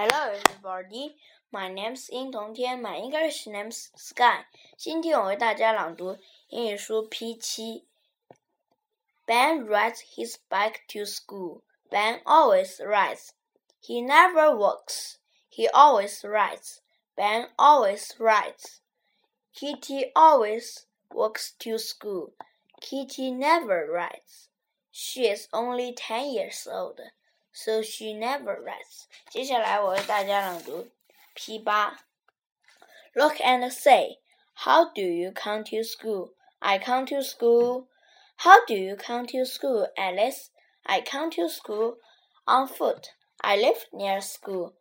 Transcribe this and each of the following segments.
Hello, everybody. My name's 殷同天. My English name's Sky. 今天我为大家朗读英语书 P 七。Ben rides his bike to school. Ben always rides. He never walks. He always rides. Ben always rides. Kitty always walks to school. Kitty never rides. She is only ten years old so she never rests. 接下来我为大家朗读 P 八。Look and say, How do you come to school? I come to school. How do you come to school, Alice? I come to school on foot. I live near school.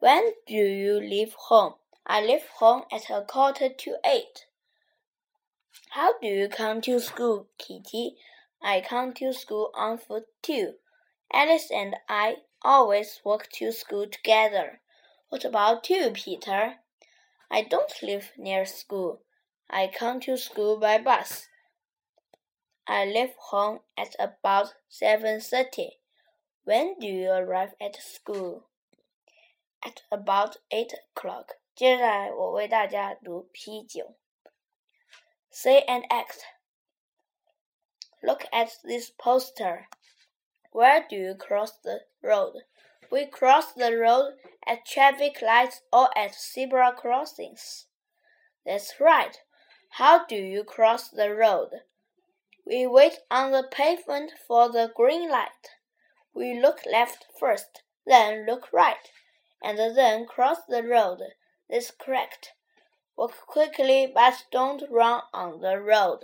When do you leave home? I leave home at a quarter to eight. How do you come to school, Kitty? I come to school on foot too. Alice and I always walk to school together. What about you, Peter? I don't live near school. I come to school by bus. I leave home at about 7:30. When do you arrive at school? At about 8 o'clock. 接下来我为大家读 P 九。Say and act. Look at this poster. Where do you cross the road? We cross the road at traffic lights or at zebra crossings. That's right. How do you cross the road? We wait on the pavement for the green light. We look left first, then look right, and then cross the road. That's correct. Walk quickly, but don't run on the road.